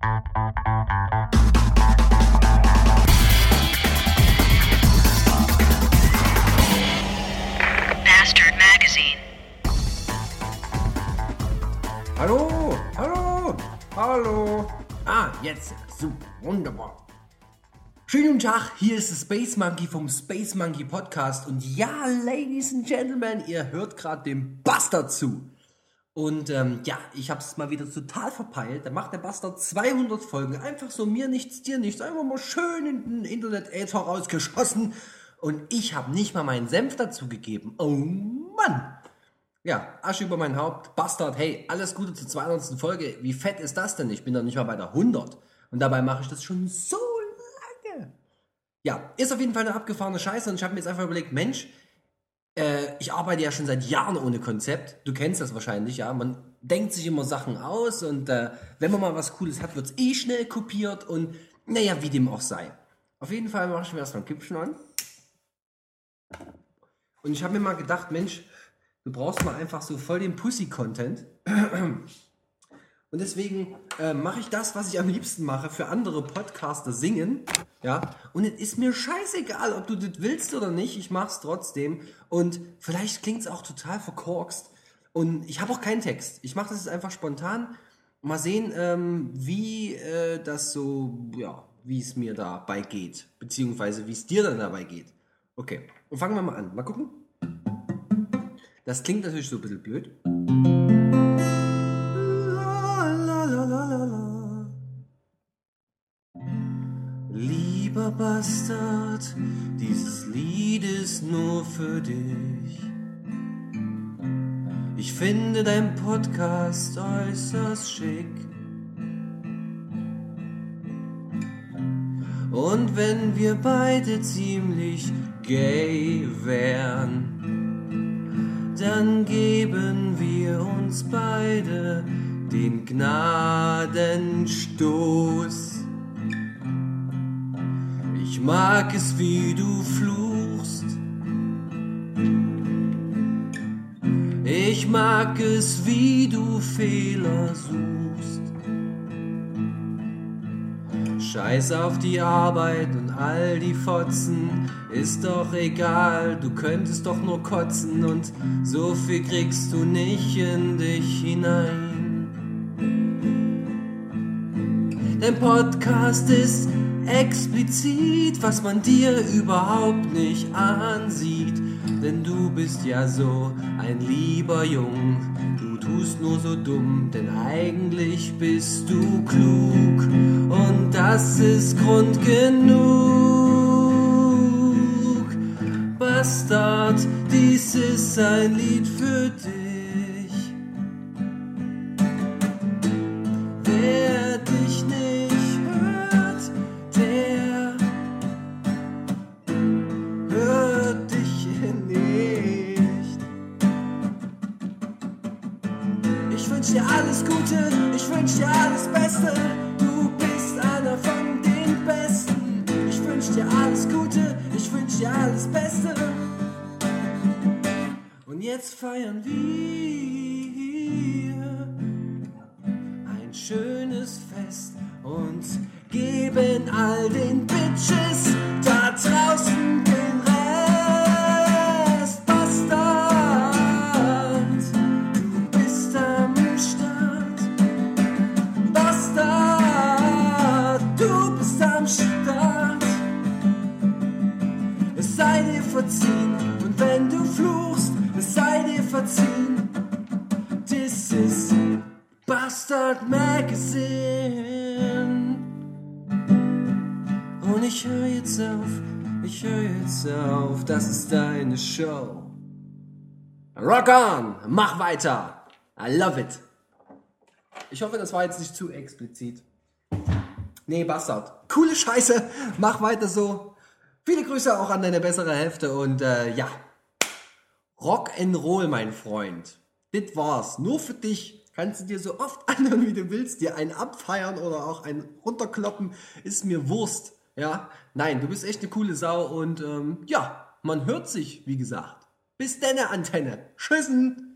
Bastard Magazine. Hallo, hallo, hallo. Ah, jetzt, super, wunderbar. Schönen guten Tag, hier ist Space Monkey vom Space Monkey Podcast und ja, Ladies and Gentlemen, ihr hört gerade dem Bastard zu. Und ähm, ja, ich habe es mal wieder total verpeilt. Da macht der Bastard 200 Folgen. Einfach so mir nichts, dir nichts. Einfach mal schön in den Internet-Äther rausgeschossen. Und ich habe nicht mal meinen Senf dazu gegeben. Oh Mann. Ja, Asche über mein Haupt. Bastard, hey, alles Gute zur 200. Folge. Wie fett ist das denn? Ich bin doch nicht mal bei der 100. Und dabei mache ich das schon so lange. Ja, ist auf jeden Fall eine abgefahrene Scheiße. Und ich habe mir jetzt einfach überlegt, Mensch, äh, ich arbeite ja schon seit Jahren ohne Konzept. Du kennst das wahrscheinlich, ja. Man denkt sich immer Sachen aus und äh, wenn man mal was Cooles hat, wird's eh schnell kopiert und naja, wie dem auch sei. Auf jeden Fall mache ich mir erstmal ein Kippchen an. Und ich habe mir mal gedacht, Mensch, du brauchst mal einfach so voll den Pussy-Content. Und deswegen äh, mache ich das, was ich am liebsten mache, für andere Podcaster singen. Ja, und es ist mir scheißegal, ob du das willst oder nicht. Ich mach's trotzdem. Und vielleicht klingt's auch total verkorkst. Und ich habe auch keinen Text. Ich mache das jetzt einfach spontan. Mal sehen, ähm, wie äh, das so, ja, wie es mir dabei geht. Beziehungsweise wie es dir dann dabei geht. Okay, und fangen wir mal an. Mal gucken. Das klingt natürlich so ein bisschen blöd. Lieber Bastard, dieses Lied ist nur für dich. Ich finde dein Podcast äußerst schick. Und wenn wir beide ziemlich gay wären, dann geben wir uns beide den Gnadenstoß. Ich mag es, wie du fluchst. Ich mag es, wie du Fehler suchst. Scheiß auf die Arbeit und all die Fotzen, ist doch egal, du könntest doch nur kotzen und so viel kriegst du nicht in dich hinein. Dein Podcast ist explizit, was man dir überhaupt nicht ansieht. Denn du bist ja so ein lieber Jung, du tust nur so dumm, denn eigentlich bist du klug. Und das ist Grund genug. Bastard, dies ist ein Lied für dich. Ich wünsch dir alles Gute, ich wünsch dir alles Beste. Du bist einer von den Besten. Ich wünsch dir alles Gute, ich wünsch dir alles Beste. Und jetzt feiern wir ein schönes Fest und geben all den Bitches da draußen verziehen und wenn du fluchst, es sei dir verziehen. This is Bastard Magazine. Und ich höre jetzt auf, ich höre jetzt auf, das ist deine Show. Rock on, mach weiter. I love it. Ich hoffe, das war jetzt nicht zu explizit. Nee, Bastard. Coole Scheiße, mach weiter so. Viele Grüße auch an deine bessere Hälfte und äh, ja. Rock and Roll, mein Freund. Das war's. Nur für dich. Kannst du dir so oft anhören, wie du willst. Dir einen abfeiern oder auch einen runterkloppen. Ist mir Wurst. Ja. Nein, du bist echt eine coole Sau und ähm, ja, man hört sich, wie gesagt. Bis denne Antenne. Tschüssen.